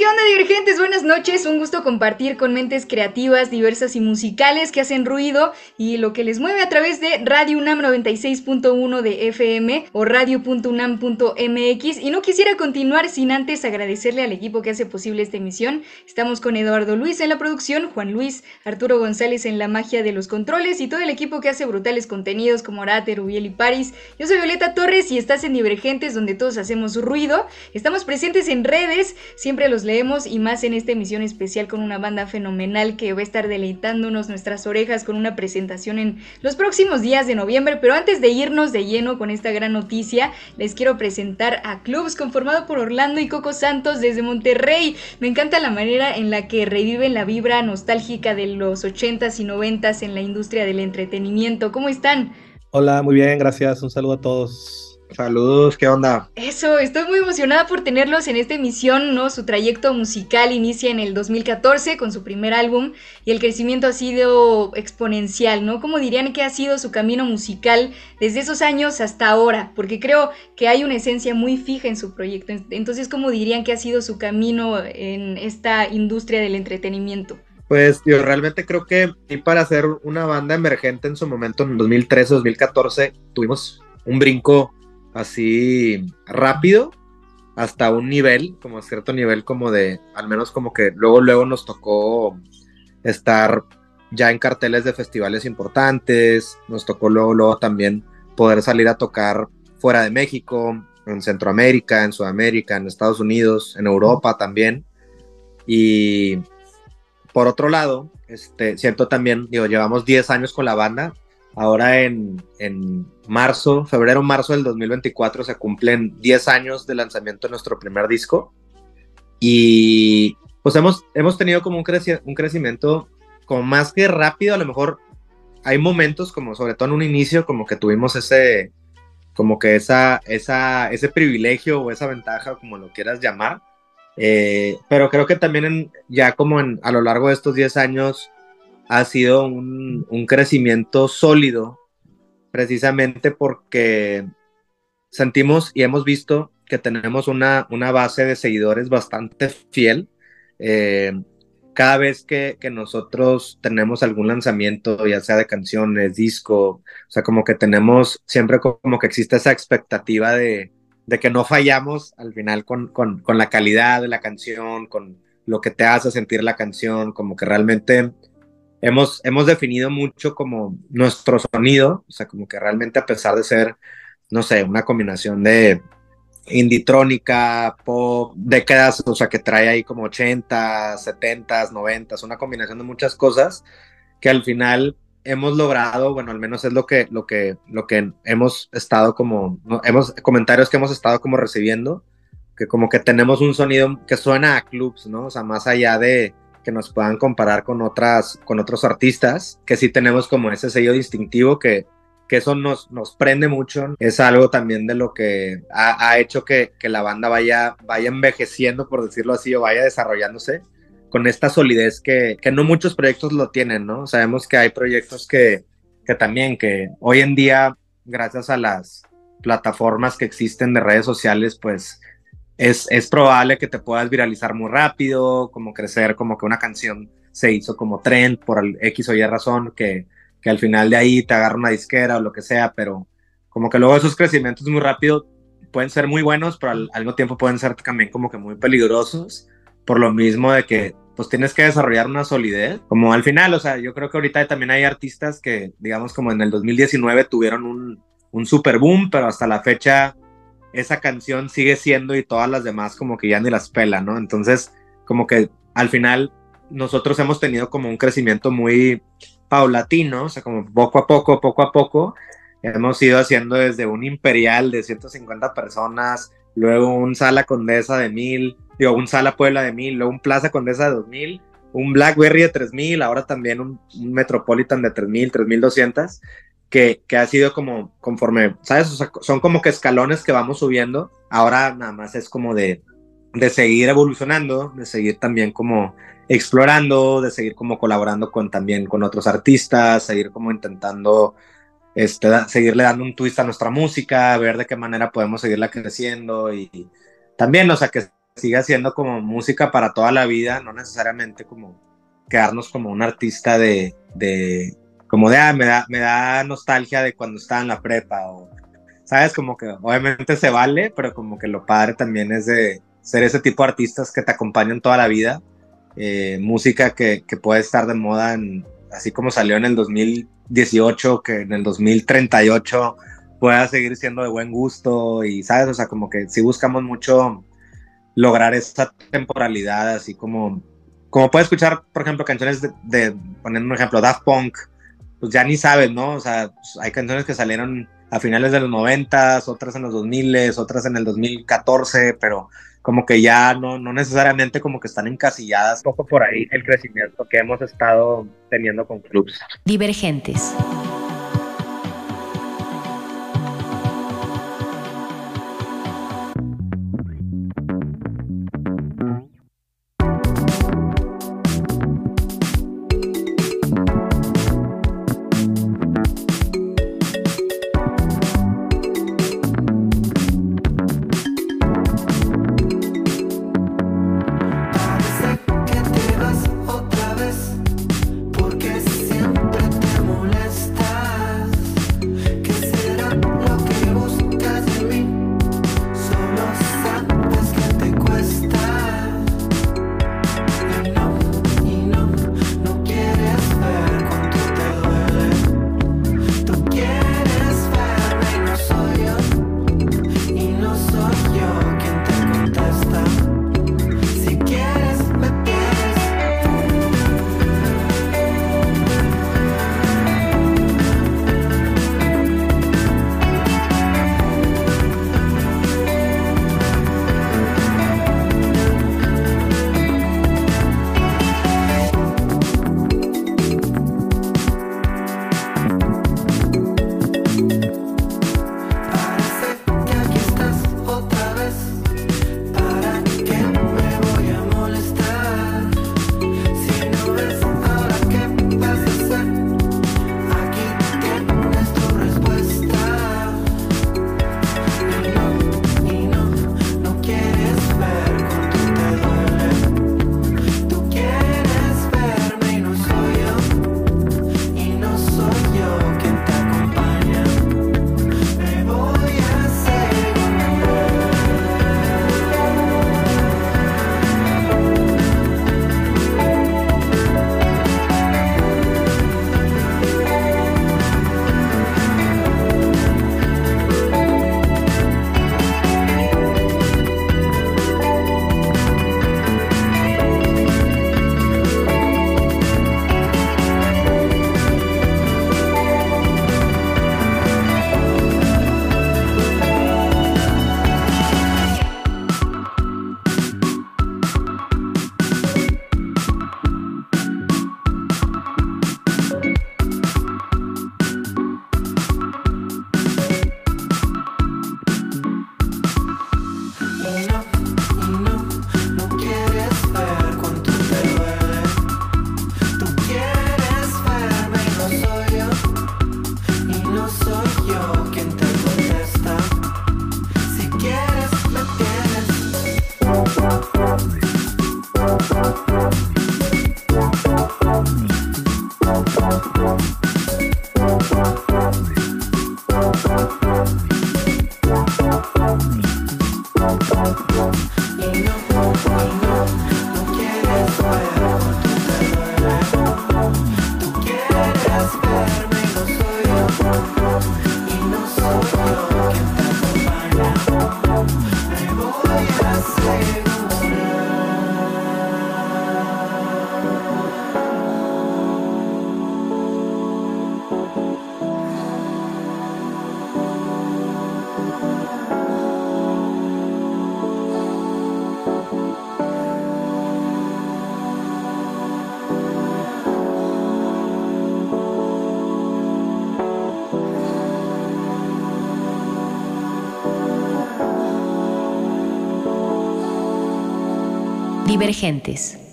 ¿Qué onda divergentes? Buenas noches, un gusto compartir con mentes creativas, diversas y musicales que hacen ruido y lo que les mueve a través de Radio UNAM 96.1 de FM o radio.unam.mx y no quisiera continuar sin antes agradecerle al equipo que hace posible esta emisión. Estamos con Eduardo Luis en la producción, Juan Luis, Arturo González en la magia de los controles y todo el equipo que hace brutales contenidos como Arate, Rubiel y Paris. Yo soy Violeta Torres y estás en Divergentes donde todos hacemos ruido. Estamos presentes en redes, siempre los y más en esta emisión especial con una banda fenomenal que va a estar deleitándonos nuestras orejas con una presentación en los próximos días de noviembre. Pero antes de irnos de lleno con esta gran noticia, les quiero presentar a Clubs conformado por Orlando y Coco Santos desde Monterrey. Me encanta la manera en la que reviven la vibra nostálgica de los 80s y 90s en la industria del entretenimiento. ¿Cómo están? Hola, muy bien, gracias. Un saludo a todos. Saludos, ¿qué onda? Eso, estoy muy emocionada por tenerlos en esta emisión, ¿no? Su trayecto musical inicia en el 2014 con su primer álbum y el crecimiento ha sido exponencial, ¿no? ¿Cómo dirían que ha sido su camino musical desde esos años hasta ahora? Porque creo que hay una esencia muy fija en su proyecto. Entonces, ¿cómo dirían que ha sido su camino en esta industria del entretenimiento? Pues yo realmente creo que y para ser una banda emergente en su momento, en 2013-2014, tuvimos un brinco así rápido hasta un nivel, como cierto nivel como de, al menos como que luego, luego nos tocó estar ya en carteles de festivales importantes, nos tocó luego, luego también poder salir a tocar fuera de México, en Centroamérica, en Sudamérica, en Estados Unidos, en Europa también. Y por otro lado, este, siento también, digo, llevamos 10 años con la banda, ahora en, en marzo, febrero, marzo del 2024 se cumplen 10 años de lanzamiento de nuestro primer disco. Y pues hemos, hemos tenido como un, creci un crecimiento como más que rápido, a lo mejor hay momentos como sobre todo en un inicio como que tuvimos ese como que esa, esa ese privilegio o esa ventaja como lo quieras llamar. Eh, pero creo que también en, ya como en, a lo largo de estos 10 años ha sido un, un crecimiento sólido precisamente porque sentimos y hemos visto que tenemos una, una base de seguidores bastante fiel. Eh, cada vez que, que, nosotros tenemos algún lanzamiento, ya sea de canciones, disco, o sea, como que tenemos siempre como que existe esa expectativa de, de que no fallamos al final con, con, con, la calidad de la canción, con lo que te hace sentir la canción, como que realmente hemos, hemos definido mucho como nuestro sonido, o sea, como que realmente a pesar de ser, no sé, una combinación de inditrónica, pop, décadas, o sea, que trae ahí como 80, 70, 90, una combinación de muchas cosas que al final hemos logrado, bueno, al menos es lo que, lo que, lo que hemos estado como, hemos, comentarios que hemos estado como recibiendo, que como que tenemos un sonido que suena a clubs, ¿no? O sea, más allá de, que nos puedan comparar con otras, con otros artistas, que sí tenemos como ese sello distintivo que, que eso nos, nos prende mucho. Es algo también de lo que ha, ha hecho que, que, la banda vaya, vaya envejeciendo, por decirlo así, o vaya desarrollándose con esta solidez que, que no muchos proyectos lo tienen, ¿no? Sabemos que hay proyectos que, que también, que hoy en día, gracias a las plataformas que existen de redes sociales, pues es, es, probable que te puedas viralizar muy rápido, como crecer, como que una canción se hizo como trend por X o Y razón, que, que al final de ahí te agarra una disquera o lo que sea, pero como que luego esos crecimientos muy rápido pueden ser muy buenos, pero al, al mismo tiempo pueden ser también como que muy peligrosos, por lo mismo de que pues tienes que desarrollar una solidez, como al final, o sea, yo creo que ahorita también hay artistas que, digamos, como en el 2019 tuvieron un, un super boom, pero hasta la fecha esa canción sigue siendo y todas las demás como que ya ni las pela, ¿no? Entonces, como que al final nosotros hemos tenido como un crecimiento muy, paulatino, o sea, como poco a poco, poco a poco, hemos ido haciendo desde un imperial de 150 personas, luego un sala condesa de 1000, digo, un sala Puebla de 1000, luego un plaza condesa de 2000, un Blackberry de 3000, ahora también un, Metropolitan de 3000, 3200, que, que ha sido como conforme, ¿sabes? son como que escalones que vamos subiendo. Ahora nada más es como de, de seguir evolucionando, de seguir también como explorando, de seguir como colaborando con también con otros artistas, seguir como intentando este, seguirle dando un twist a nuestra música, ver de qué manera podemos seguirla creciendo y también, o sea, que siga siendo como música para toda la vida, no necesariamente como quedarnos como un artista de, de como de, ah, me da, me da nostalgia de cuando estaba en la prepa o, sabes, como que obviamente se vale, pero como que lo padre también es de ser ese tipo de artistas que te acompañan toda la vida, eh, música que, que, puede estar de moda, en, así como salió en el 2018, que en el 2038 pueda seguir siendo de buen gusto y, sabes, o sea, como que si buscamos mucho lograr esa temporalidad, así como, como puedes escuchar, por ejemplo, canciones de, de poniendo un ejemplo, Daft Punk, pues ya ni sabes, ¿no? O sea, pues, hay canciones que salieron a finales de los 90, otras en los 2000, otras en el 2014, pero como que ya no, no necesariamente como que están encasilladas. Un poco por ahí el crecimiento que hemos estado teniendo con clubs. Divergentes.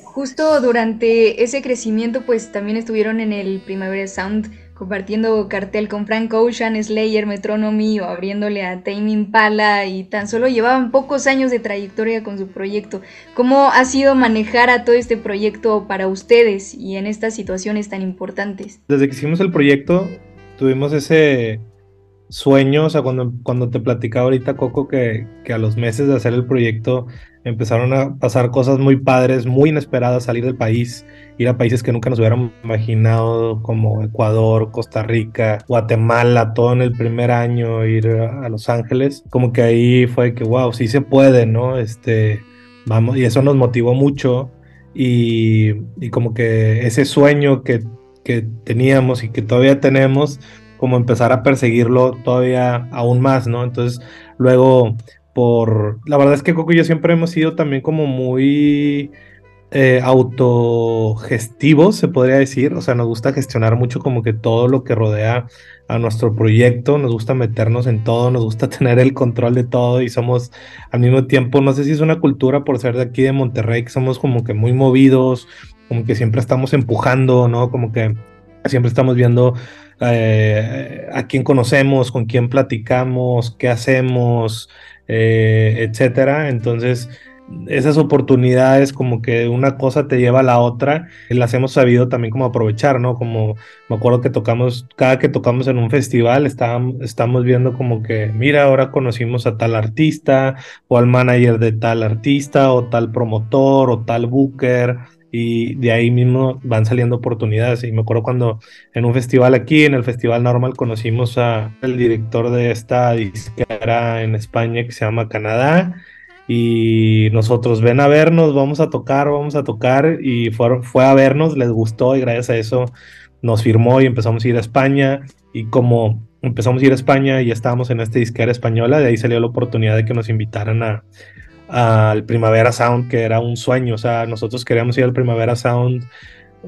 Justo durante ese crecimiento, pues también estuvieron en el Primavera Sound compartiendo cartel con Frank Ocean, Slayer, Metronomy o abriéndole a Tame Impala y tan solo llevaban pocos años de trayectoria con su proyecto. ¿Cómo ha sido manejar a todo este proyecto para ustedes y en estas situaciones tan importantes? Desde que hicimos el proyecto tuvimos ese sueño, o sea, cuando, cuando te platicaba ahorita Coco que, que a los meses de hacer el proyecto empezaron a pasar cosas muy padres, muy inesperadas, salir del país, ir a países que nunca nos hubiéramos imaginado, como Ecuador, Costa Rica, Guatemala, todo en el primer año, ir a Los Ángeles, como que ahí fue que, wow, sí se puede, ¿no? Este, vamos, y eso nos motivó mucho y, y como que ese sueño que, que teníamos y que todavía tenemos, como empezar a perseguirlo todavía aún más, ¿no? Entonces, luego por... La verdad es que Coco y yo siempre hemos sido también como muy eh, autogestivos, se podría decir. O sea, nos gusta gestionar mucho como que todo lo que rodea a nuestro proyecto, nos gusta meternos en todo, nos gusta tener el control de todo y somos al mismo tiempo, no sé si es una cultura por ser de aquí de Monterrey, que somos como que muy movidos, como que siempre estamos empujando, ¿no? Como que siempre estamos viendo eh, a quién conocemos, con quién platicamos, qué hacemos, eh, etcétera. Entonces, esas oportunidades como que una cosa te lleva a la otra, las hemos sabido también como aprovechar, ¿no? Como me acuerdo que tocamos, cada que tocamos en un festival, estábamos, estamos viendo como que, mira, ahora conocimos a tal artista, o al manager de tal artista, o tal promotor, o tal booker, y de ahí mismo van saliendo oportunidades. Y me acuerdo cuando en un festival aquí, en el Festival Normal, conocimos a el director de esta disquera en España que se llama Canadá. Y nosotros ven a vernos, vamos a tocar, vamos a tocar. Y fue, fue a vernos, les gustó y gracias a eso nos firmó y empezamos a ir a España. Y como empezamos a ir a España y estábamos en esta disquera española, de ahí salió la oportunidad de que nos invitaran a, al Primavera Sound, que era un sueño. O sea, nosotros queríamos ir al Primavera Sound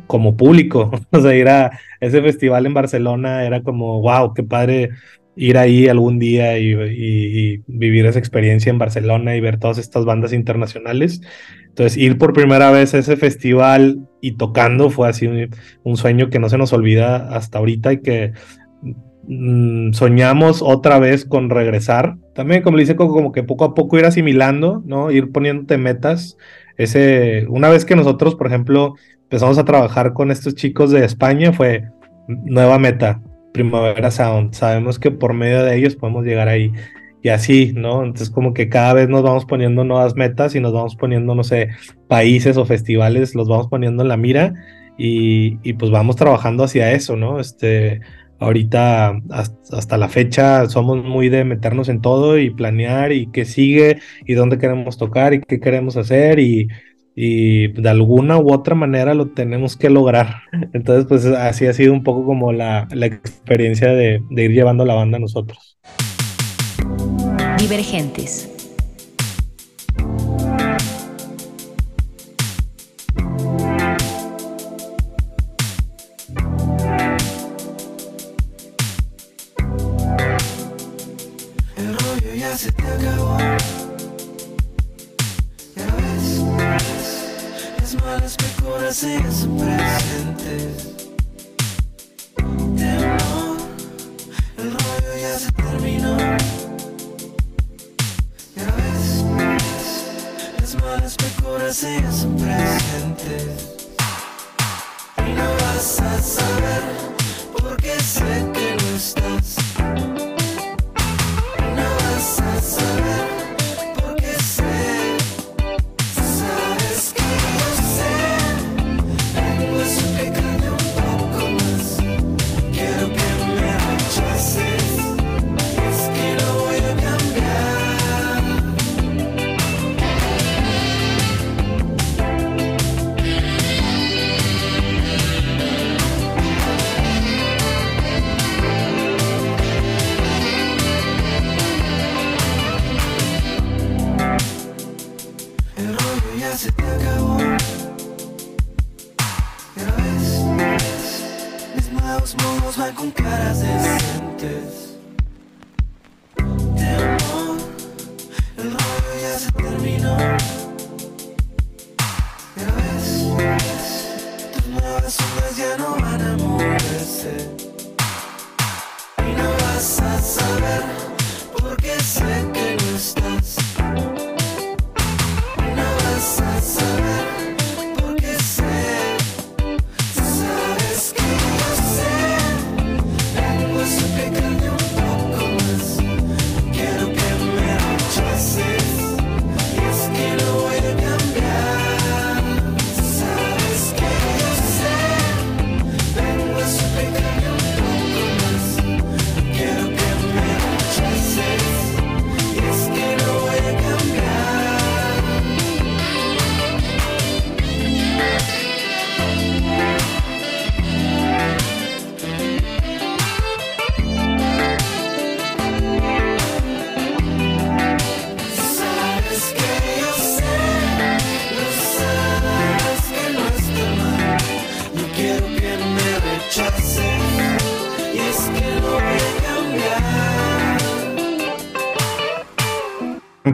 como público. O sea, ir a ese festival en Barcelona era como, wow, qué padre ir ahí algún día y, vivir esa experiencia en Barcelona y ver todas estas bandas internacionales. Entonces, ir por primera vez a ese festival y tocando fue así un, un sueño que no se nos olvida hasta ahorita y que Mm, soñamos otra vez con regresar. También, como le dice como que poco a poco ir asimilando, ¿no? Ir poniéndote metas. Ese, una vez que nosotros, por ejemplo, empezamos a trabajar con estos chicos de España, fue nueva meta, Primavera Sound. Sabemos que por medio de ellos podemos llegar ahí. Y así, ¿no? Entonces como que cada vez nos vamos poniendo nuevas metas y nos vamos poniendo, no sé, países o festivales, los vamos poniendo en la mira y, y pues vamos trabajando hacia eso, ¿no? Este, Ahorita, hasta, la fecha, somos muy de meternos en todo y planear y qué sigue y dónde queremos tocar y qué queremos hacer y, de alguna u otra manera lo tenemos que lograr. Entonces, pues así ha sido un poco como la, experiencia de, de ir llevando la banda a nosotros. Divergentes.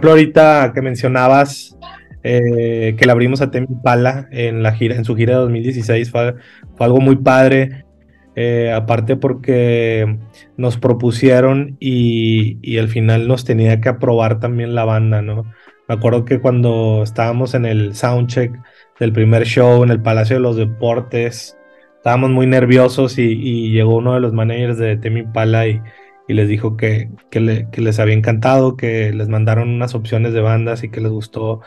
Ejemplo, ahorita que mencionabas eh, que le abrimos a Temi Pala en la gira, en su gira de 2016, fue, fue algo muy padre. eh, aparte porque nos propusieron y, y al final nos tenía que aprobar también la banda, ¿no? Me acuerdo que cuando estábamos en el soundcheck del primer show en el Palacio de los Deportes, estábamos muy nerviosos y, y llegó uno de los managers de Temi Pala y, y les dijo que, que, le- que les había encantado, que les mandaron unas opciones de bandas y que les gustó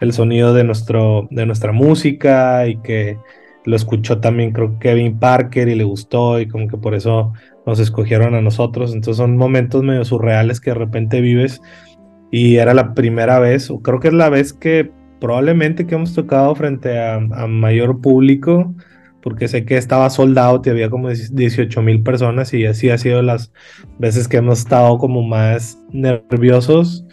el sonido de, nuestro, de nuestra música y que lo escuchó también creo Kevin Parker y le gustó y como que por eso nos escogieron a nosotros. Entonces son momentos medio surreales que de repente vives y era la primera vez, o creo que es la vez que probablemente que hemos tocado frente a, a mayor público, porque sé que estaba soldado y había como 18 mil personas y así ha sido las veces que hemos estado como más nerviosos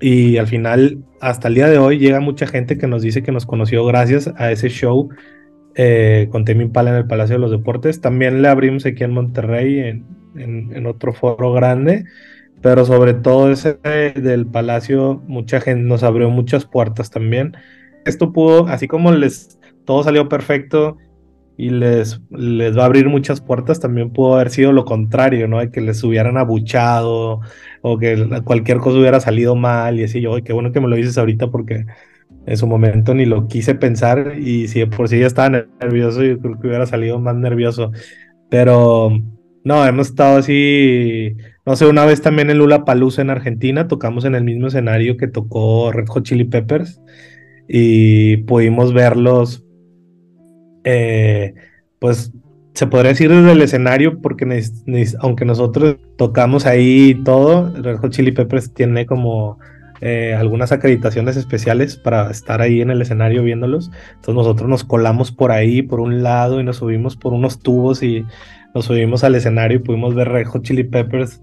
y al final hasta el día de hoy llega mucha gente que nos dice que nos conoció gracias a ese show eh, con Temi Impala en el Palacio de los Deportes. También le abrimos aquí en Monterrey en, en- en otro foro grande, pero sobre todo ese del Palacio, mucha gente nos abrió muchas puertas también. Esto pudo, así como les todo salió perfecto y les, les va a abrir muchas puertas, también pudo haber sido lo contrario, ¿no? De que les hubieran abuchado o que cualquier cosa hubiera salido mal y así. Yo, "Ay, qué bueno que me lo dices ahorita porque en su momento ni lo quise pensar y si por sí ya estaba nervioso, yo creo que hubiera salido más nervioso. Pero no, hemos estado así, no sé, una vez también en Lula Palusa en Argentina, tocamos en el mismo escenario que tocó Red Hot Chili Peppers y pudimos verlos, eh, pues se podría decir desde el escenario, porque aunque nosotros tocamos ahí todo, Red Hot Chili Peppers tiene como eh, algunas acreditaciones especiales para estar ahí en el escenario viéndolos. Entonces nosotros nos colamos por ahí, por un lado, y nos subimos por unos tubos y nos subimos al escenario y pudimos ver Red Hot Chili Peppers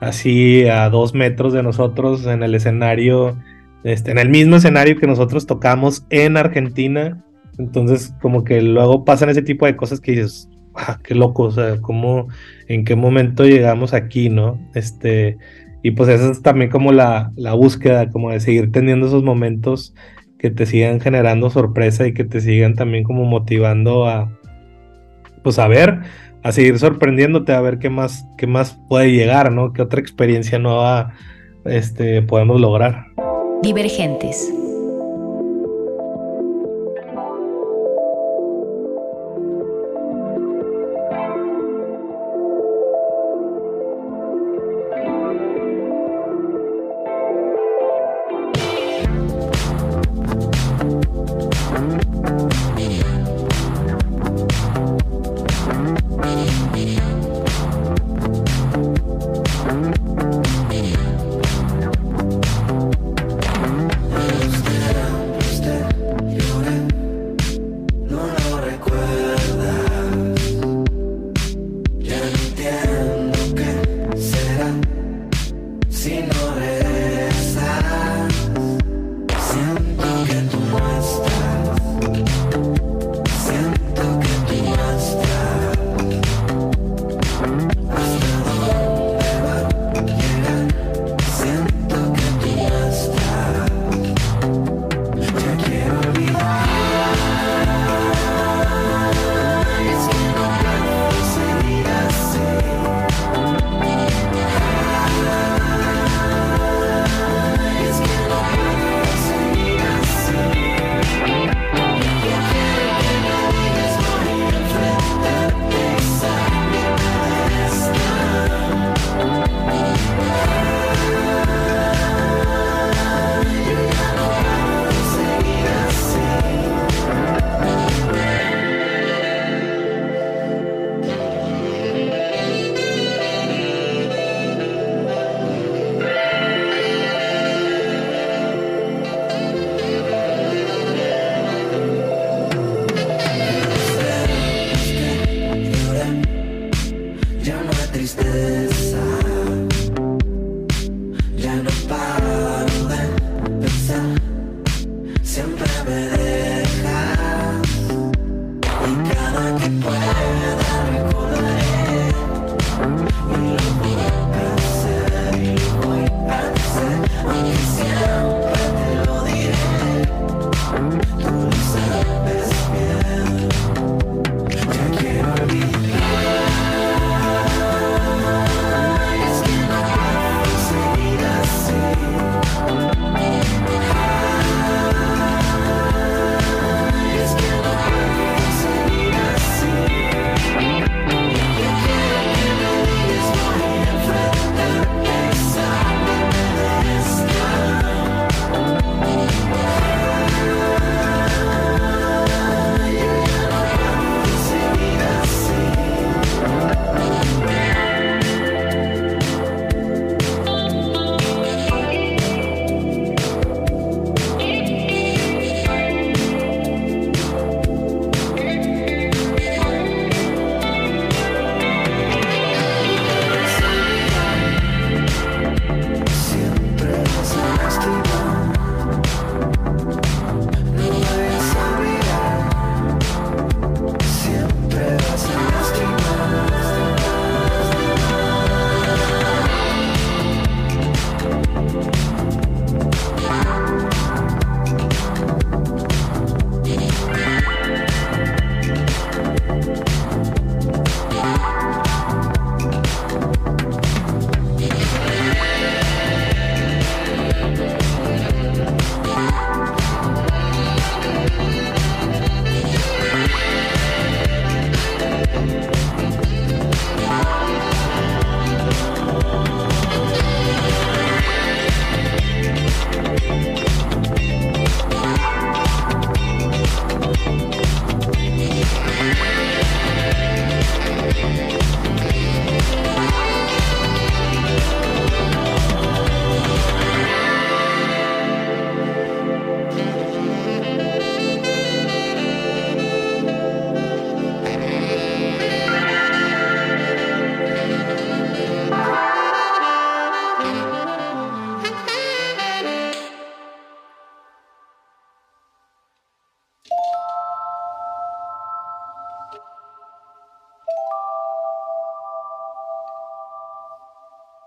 así a dos metros de nosotros en el escenario, este, en el mismo escenario que nosotros tocamos en Argentina. Entonces, como que luego pasan ese tipo de cosas que dices, ah, qué loco, o sea, cómo, en qué momento llegamos aquí, ¿no? Este, y pues esa es también como la, la búsqueda, como de seguir teniendo esos momentos que te sigan generando sorpresa y que te sigan también como motivando a, pues a ver, a seguir sorprendiéndote, a ver qué más, qué más puede llegar, ¿no? Qué otra experiencia nueva, este, podemos lograr. Divergentes.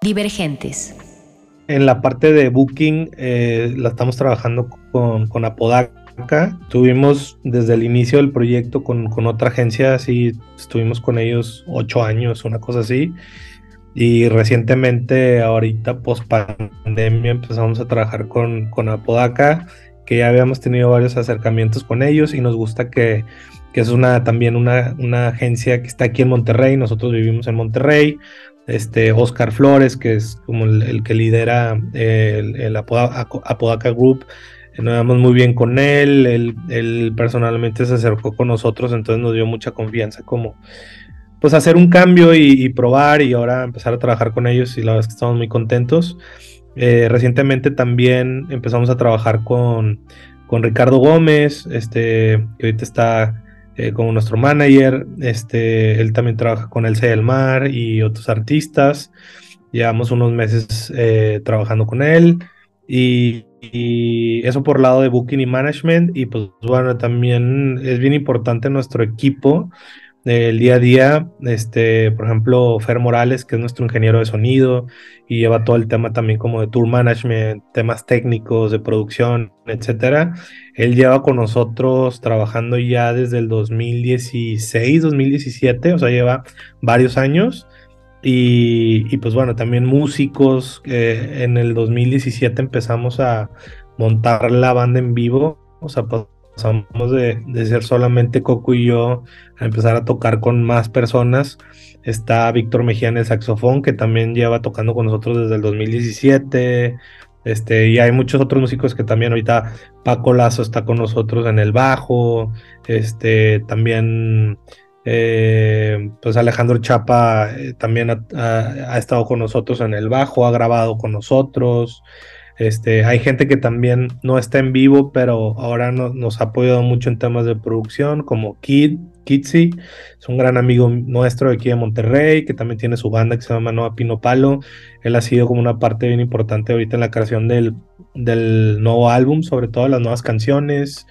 Divergentes. En la parte de booking eh, la estamos trabajando con, con Apodaca. Estuvimos desde el inicio del proyecto con, con otra agencia, así estuvimos con ellos ocho años, una cosa así. Y recientemente, ahorita post pandemia, empezamos a trabajar con, con Apodaca, que ya habíamos tenido varios acercamientos con ellos y nos gusta que, que es una, también una, una agencia que está aquí en Monterrey, nosotros vivimos en Monterrey, este Oscar Flores, que es como el, que lidera el, el Apodaca, Group, nos llevamos muy bien con él, él, personalmente se acercó con nosotros, entonces nos dio mucha confianza como pues hacer un cambio y, y probar y ahora empezar a trabajar con ellos y la verdad es que estamos muy contentos. Eh, recientemente también empezamos a trabajar con, con Ricardo Gómez, este, que ahorita está eh, como nuestro manager. Este, él también trabaja con Elsa del Mar y otros artistas. Llevamos unos meses eh, trabajando con él. Y, y, eso por lado de Booking y Management. Y pues bueno, también es bien importante nuestro equipo. El día a día, este, por ejemplo, Fer Morales, que es nuestro ingeniero de sonido y lleva todo el tema también como de tour management, temas técnicos, de producción, etcétera. Él lleva con nosotros trabajando ya desde el 2016, 2017, o sea, lleva varios años. Y, y pues bueno, también músicos. Eh, en el 2017 empezamos a montar la banda en vivo, o sea, pasamos de, de, ser solamente Coco y yo a empezar a tocar con más personas. Está Víctor Mejía en el saxofón, que también lleva tocando con nosotros desde el 2017. Este, y hay muchos otros músicos que también ahorita Paco Lazo está con nosotros en el bajo. Este, también eh, pues Alejandro Chapa eh, también ha, estado con nosotros en el bajo, ha grabado con nosotros. Este, hay gente que también no está en vivo, pero ahora no, nos ha apoyado mucho en temas de producción, como Kid, Kitsi, es un gran amigo nuestro de aquí de Monterrey, que también tiene su banda que se llama Noa Pino Palo. Él ha sido como una parte bien importante ahorita en la creación del nuevo álbum, sobre todo las nuevas canciones.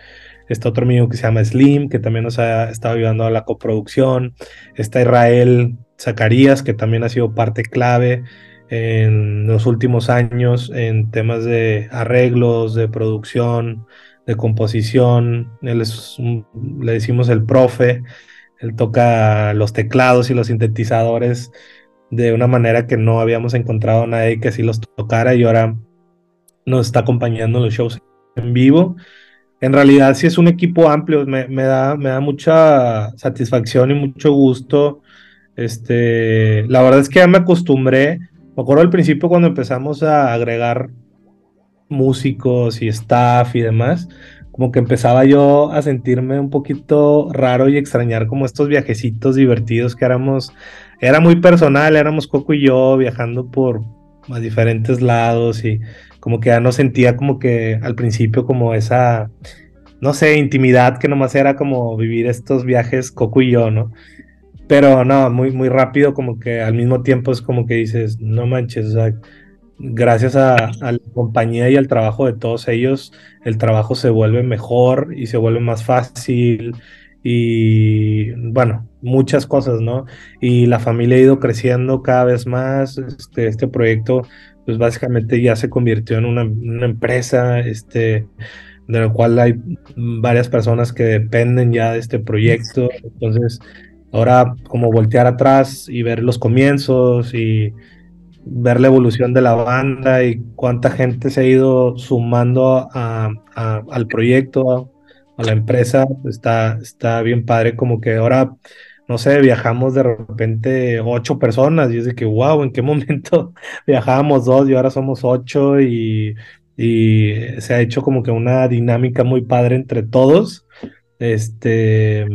Está otro amigo que se llama Slim, que también nos ha estado ayudando a la coproducción. Está Israel Zacarías, que también ha sido parte clave en los últimos años en temas de arreglos, de producción, de composición. Él es le decimos el profe, él toca los teclados y los sintetizadores de una manera que no habíamos encontrado a nadie que así los tocara y ahora nos está acompañando en los shows en vivo. En realidad sí es un equipo amplio, me, me, da, me da mucha satisfacción y mucho gusto. Este, la verdad es que ya me acostumbré me acuerdo al principio cuando empezamos a agregar músicos y staff y demás, como que empezaba yo a sentirme un poquito raro y extrañar como estos viajecitos divertidos que éramos, era muy personal, éramos Coco y yo viajando por a diferentes lados y como que ya no sentía como que al principio como esa, no sé, intimidad que nomás era como vivir estos viajes Coco y yo, ¿no? Pero no, muy, muy rápido, como que al mismo tiempo es como que dices, no manches, gracias a, a, la compañía y al trabajo de todos ellos, el trabajo se vuelve mejor y se vuelve más fácil y bueno, muchas cosas, ¿no? Y la familia ha ido creciendo cada vez más, este, este proyecto pues básicamente ya se convirtió en una, una empresa, este, de la cual hay varias personas que dependen ya de este proyecto, entonces Ahora como voltear atrás y ver los comienzos y ver la evolución de la banda y cuánta gente se ha ido sumando al proyecto, a, la empresa, está, está bien padre como que ahora, no sé, viajamos de repente ocho personas y es de que, wow, ¿en qué momento viajábamos dos y ahora somos ocho y, y se ha hecho como que una dinámica muy padre entre todos. Este,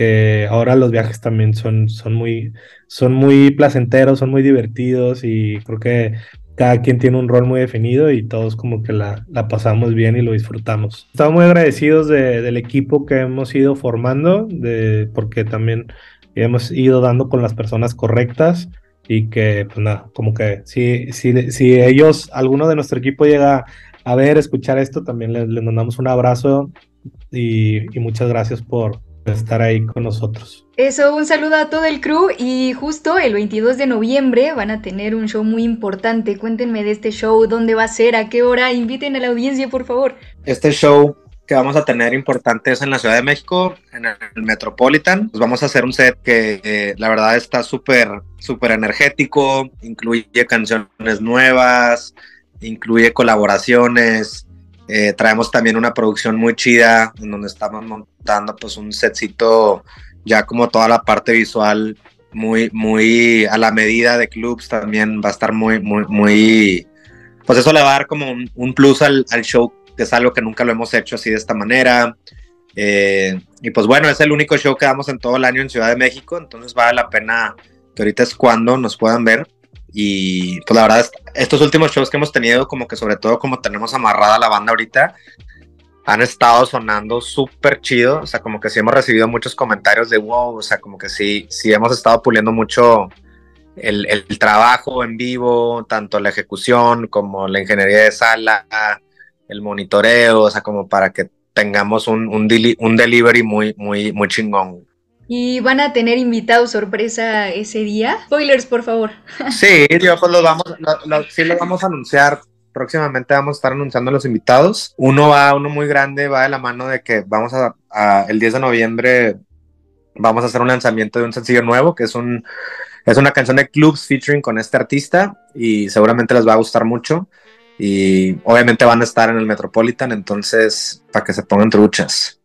que ahora los viajes también son, son, muy, son muy placenteros, son muy divertidos y creo que cada quien tiene un rol muy definido y todos como que la, la pasamos bien y lo disfrutamos. Estamos muy agradecidos de, del equipo que hemos ido formando, de, porque también hemos ido dando con las personas correctas y que, pues nada, como que si, si, si ellos, alguno de nuestro equipo llega a ver, escuchar esto, también les, les mandamos un abrazo y, y muchas gracias por, estar ahí con nosotros. Eso, un saludo a todo el crew y justo el 22 de noviembre van a tener un show muy importante. Cuéntenme de este show, dónde va a ser, a qué hora, inviten a la audiencia, por favor. Este show que vamos a tener importante es en la Ciudad de México, en el Metropolitan. Pues vamos a hacer un set que eh, la verdad está súper, súper energético, incluye canciones nuevas, incluye colaboraciones. Eh, traemos también una producción muy chida en donde estamos montando pues un setcito ya como toda la parte visual muy muy a la medida de clubs también va a estar muy muy muy pues eso le va a dar como un, plus al, al, show que es algo que nunca lo hemos hecho así de esta manera. Eh, y pues bueno es el único show que damos en todo el año en Ciudad de México entonces vale la pena que ahorita es cuando nos puedan ver y pues la verdad, estos últimos shows que hemos tenido, como que sobre todo como tenemos amarrada la banda ahorita, han estado sonando súper chido. O sea, como que sí hemos recibido muchos comentarios de wow, o sea, como que sí, sí hemos estado puliendo mucho el, el trabajo en vivo, tanto la ejecución como la ingeniería de sala, el monitoreo, o sea, como para que tengamos un, un, un delivery muy, muy, muy chingón. ¿Y van a tener invitados sorpresa ese día? Spoilers, por favor. Sí, yo pues vamos, a anunciar. Próximamente vamos a estar anunciando los invitados. Uno va, uno muy grande, va de la mano de que vamos a, a el 10 de noviembre vamos a hacer un lanzamiento de un sencillo nuevo, que es un es una canción de clubs featuring con este artista y seguramente les va a gustar mucho. Y obviamente van a estar en el Metropolitan, entonces para que se pongan truchas.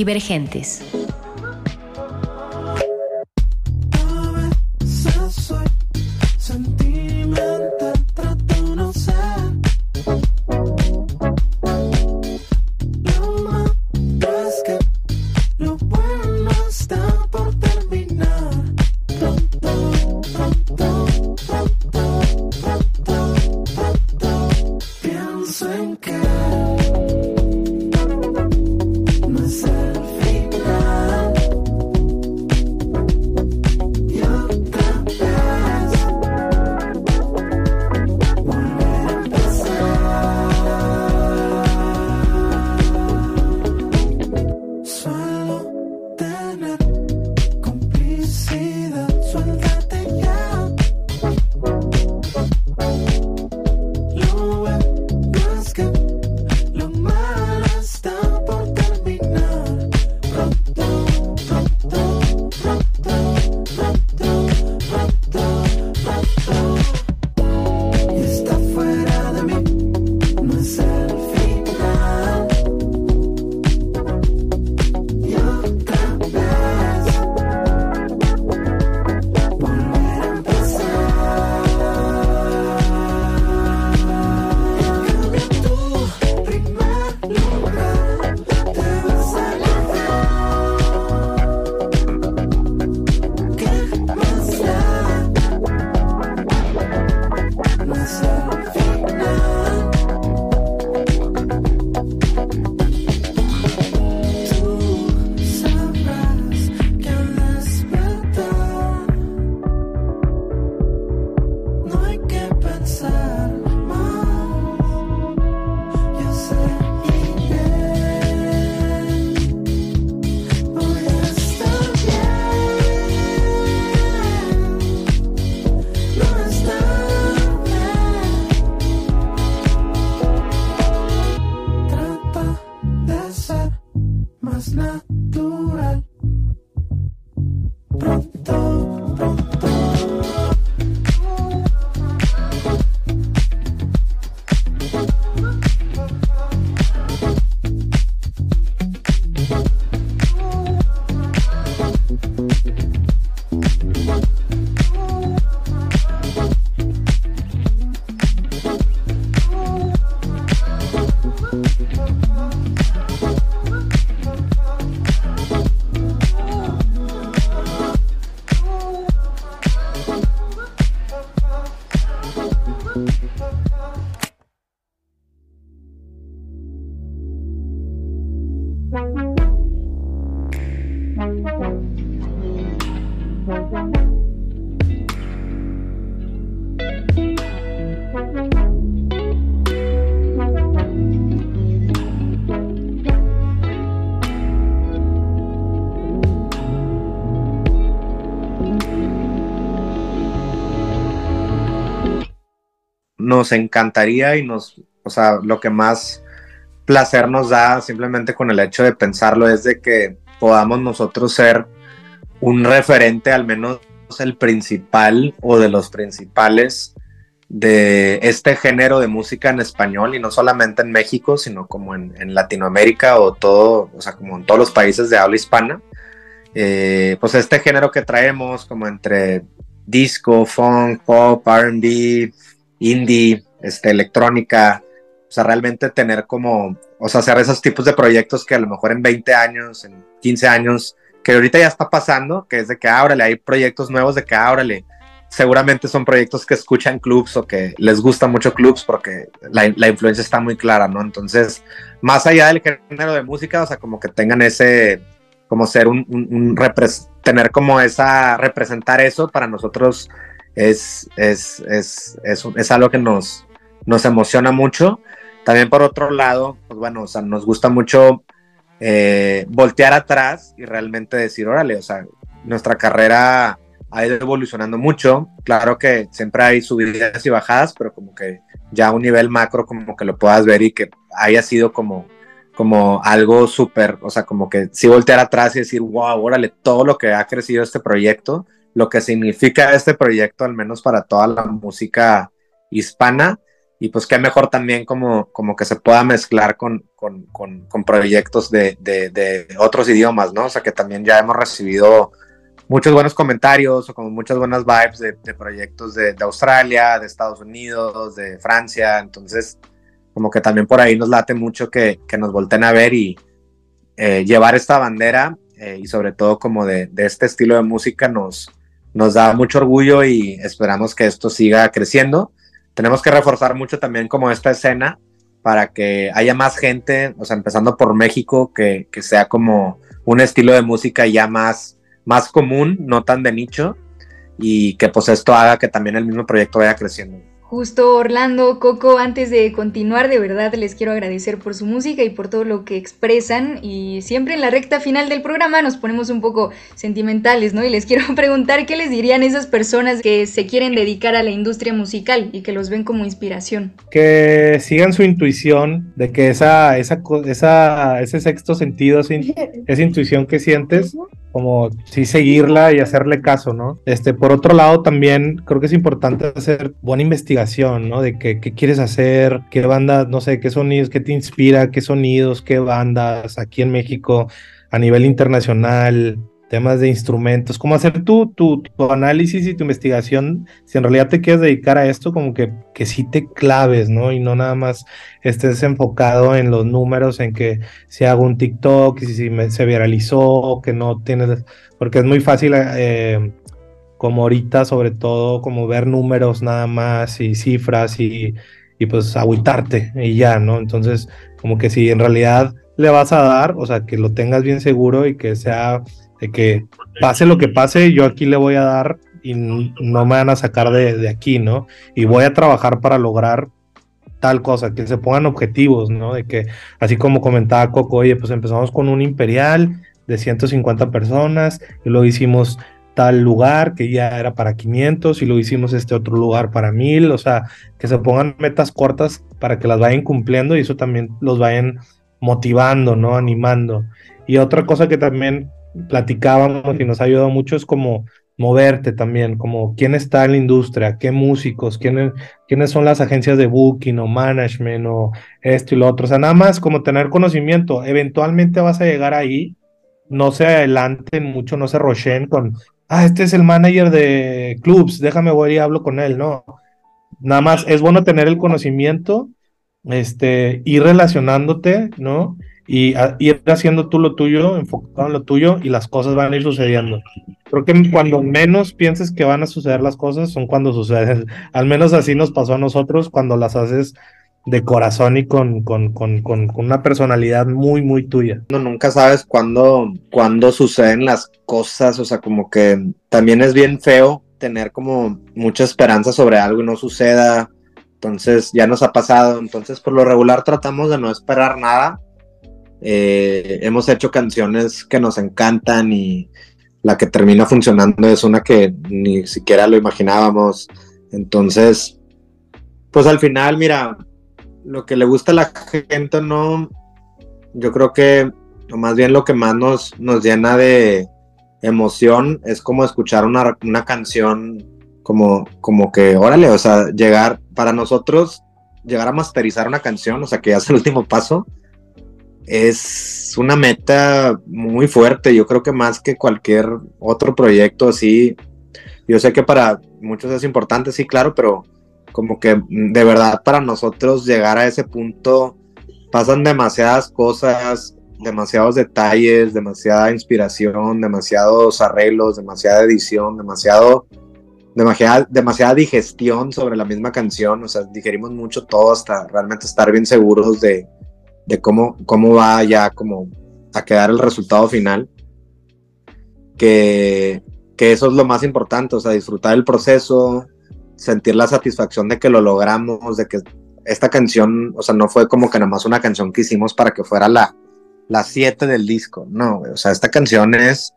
Divergentes. Más nos encantaría y nos, o sea, lo que más placer nos da simplemente con el hecho de pensarlo es de que podamos nosotros ser un referente, al menos el principal o de los principales de este género de música en español y no solamente en México, sino como en, Latinoamérica o todo, o sea, como en todos los países de habla hispana. Eh, pues este género que traemos como entre disco, funk, pop, RB, indie, este, electrónica, o sea, realmente tener como, o sea, hacer esos tipos de proyectos que a lo mejor en 20 años, en 15 años, que ahorita ya está pasando, que es de que, ábrale, hay proyectos nuevos de que, ábrale, seguramente son proyectos que escuchan clubs o que les gusta mucho clubs porque la, la influencia está muy clara, ¿no? Entonces, más allá del género de música, o sea, como que tengan ese, como ser un, un, un tener como esa, representar eso para nosotros es, es, es, es, algo que nos, nos emociona mucho. También por otro lado, pues bueno, o sea, nos gusta mucho eh, voltear atrás y realmente decir, órale, o sea, nuestra carrera ha ido evolucionando mucho. Claro que siempre hay subidas y bajadas, pero como que ya a un nivel macro, como que lo puedas ver y que haya sido como, como algo súper, o sea, como que sí voltear atrás y decir, wow, órale, todo lo que ha crecido este proyecto, lo que significa este proyecto, al menos para toda la música hispana. y pues qué mejor también como, como que se pueda mezclar con, con, con, con proyectos de, de, de, otros idiomas, ¿no? O sea que también ya hemos recibido muchos buenos comentarios o como muchas buenas vibes de, de proyectos de, Australia, de Estados Unidos, de Francia, entonces como que también por ahí nos late mucho que, que nos volten a ver y eh, llevar esta bandera eh, y sobre todo como de este estilo de música nos, nos da mucho orgullo y esperamos que esto siga creciendo tenemos que reforzar mucho también como esta escena para que haya más gente, o sea, empezando por México, que, sea como un estilo de música ya más, más común, no tan de nicho, y que pues esto haga que también el mismo proyecto vaya creciendo. Justo Orlando, Coco, antes de continuar, de verdad les quiero agradecer por su música y por todo lo que expresan. Y siempre en la recta final del programa nos ponemos un poco sentimentales, ¿no? Y les quiero preguntar qué les dirían esas personas que se quieren dedicar a la industria musical y que los ven como inspiración. Que sigan su intuición, de que esa, esa, esa ese sexto sentido, esa, esa intuición que sientes, como sí seguirla y hacerle caso, ¿no? Este, por otro lado, también creo que es importante hacer buena investigación, ¿no? De qué, qué quieres hacer, qué bandas, no sé, qué sonidos, qué te inspira, qué sonidos, qué bandas aquí en México, a nivel internacional, temas de instrumentos, como hacer tu, tu, análisis y tu investigación, si en realidad te quieres dedicar a esto, como que, que sí te claves, ¿no? Y no nada más estés enfocado en los números, en que si hago un TikTok, y si se viralizó, que no tienes, porque es muy fácil, eh, como ahorita, sobre todo, como ver números nada más y cifras y, y pues agüitarte y ya, ¿no? Entonces, como que si en realidad le vas a dar, o sea, que lo tengas bien seguro y que sea de que pase lo que pase, yo aquí le voy a dar y no me van a sacar de, de, aquí, ¿no? Y voy a trabajar para lograr tal cosa, que se pongan objetivos, ¿no? De que, así como comentaba Coco, oye, pues empezamos con un imperial de 150 personas y lo hicimos tal lugar que ya era para 500 y lo hicimos este otro lugar para 1000, o sea, que se pongan metas cortas para que las vayan cumpliendo y eso también los vayan motivando, ¿no? Animando. Y otra cosa que también platicábamos y nos ha ayudado mucho es como moverte también, como quién está en la industria, qué músicos, quiénes, quiénes son las agencias de booking o management o esto y lo otro. O sea, nada más como tener conocimiento. Eventualmente vas a llegar ahí, no se adelanten mucho, no se rochen con, ah, este es el manager de clubs, déjame voy y hablo con él, no. Nada más es bueno tener el conocimiento, este, ir relacionándote, ¿no? Y a, ir haciendo tú lo tuyo, enfocado en lo tuyo y las cosas van a ir sucediendo. Creo que cuando menos pienses que van a suceder las cosas son cuando suceden. Al menos así nos pasó a nosotros cuando las haces de corazón y con, con, con, con una personalidad muy, muy tuya. No, nunca sabes cuándo, cuándo suceden las cosas, o sea, como que también es bien feo tener como mucha esperanza sobre algo y no suceda. Entonces ya nos ha pasado. Entonces por lo regular tratamos de no esperar nada eh, hemos hecho canciones que nos encantan y la que termina funcionando es una que ni siquiera lo imaginábamos. Entonces, pues al final, mira, lo que le gusta a la gente no, yo creo que más bien lo que más nos, nos llena de emoción es como escuchar una, una canción como, como que, órale, o sea, llegar, para nosotros, llegar a masterizar una canción, o sea, que ya es el último paso, es una meta muy fuerte. Yo creo que más que cualquier otro proyecto así, yo sé que para muchos es importante, sí, claro, pero como que de verdad para nosotros llegar a ese punto pasan demasiadas cosas, demasiados detalles, demasiada inspiración, demasiados arreglos, demasiada edición, demasiado, demasiada, demasiada digestión sobre la misma canción. O sea, digerimos mucho todo hasta realmente estar bien seguros de, de cómo, cómo va ya como a quedar el resultado final, que, que eso es lo más importante, o sea, disfrutar el proceso, sentir la satisfacción de que lo logramos, de que esta canción, o sea, no fue como que nada más una canción que hicimos para que fuera la, la siete del disco, no, o sea, esta canción es,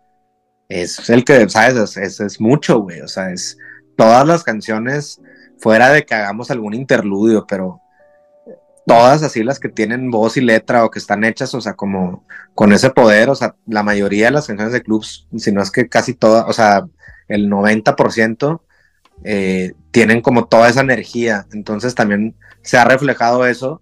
es el que, ¿sabes? Es, es, es mucho, güey, o sea, es todas las canciones fuera de que hagamos algún interludio, pero todas así las que tienen voz y letra o que están hechas, o sea, como con ese poder, o sea, la mayoría de las canciones de clubs, si no es que casi todas, o sea, el 90% eh, tienen como toda esa energía. Entonces también se ha reflejado eso,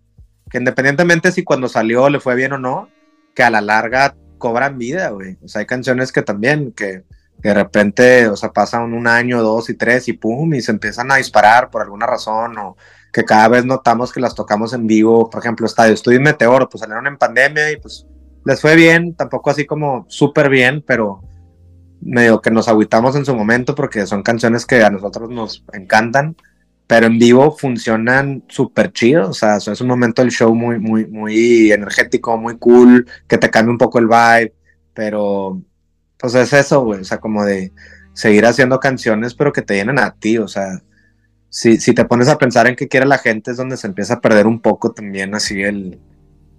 que independientemente si cuando salió le fue bien o no, que a la larga cobran vida, güey. O sea, hay canciones que también, que de repente, o sea, pasan un año, dos y tres y pum, y se empiezan a disparar por alguna razón, o que cada vez notamos que las tocamos en vivo. Por ejemplo, Estadio Estudio y Meteoro, pues salieron en pandemia y pues les fue bien, tampoco así como súper bien, pero medio que nos agüitamos en su momento porque son canciones que a nosotros nos encantan, pero en vivo funcionan súper chido, o sea, es un momento del show muy, muy, muy energético, muy cool, que te cambia un poco el vibe, pero pues es eso, güey, o sea, como de seguir haciendo canciones, pero que te llenen a ti, o sea, si, si te pones a pensar en qué quiere la gente es donde se empieza a perder un poco también así el,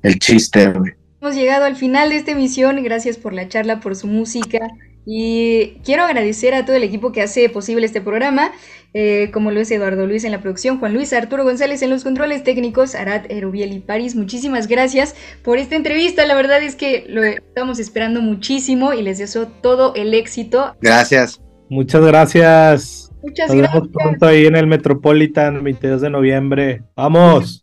el chiste, güey. Hemos llegado al final de esta emisión, gracias por la charla, por su música. Y quiero agradecer a todo el equipo que hace posible este programa, eh, como lo es Eduardo Luis en la producción, Juan Luis, Arturo González en los controles técnicos, Arad Erubiel y París. Muchísimas gracias por esta entrevista. La verdad es que lo estamos esperando muchísimo y les deseo todo el éxito. Gracias. Muchas gracias. Muchas Nos vemos gracias. pronto ahí en el Metropolitan, 22 de noviembre. ¡Vamos!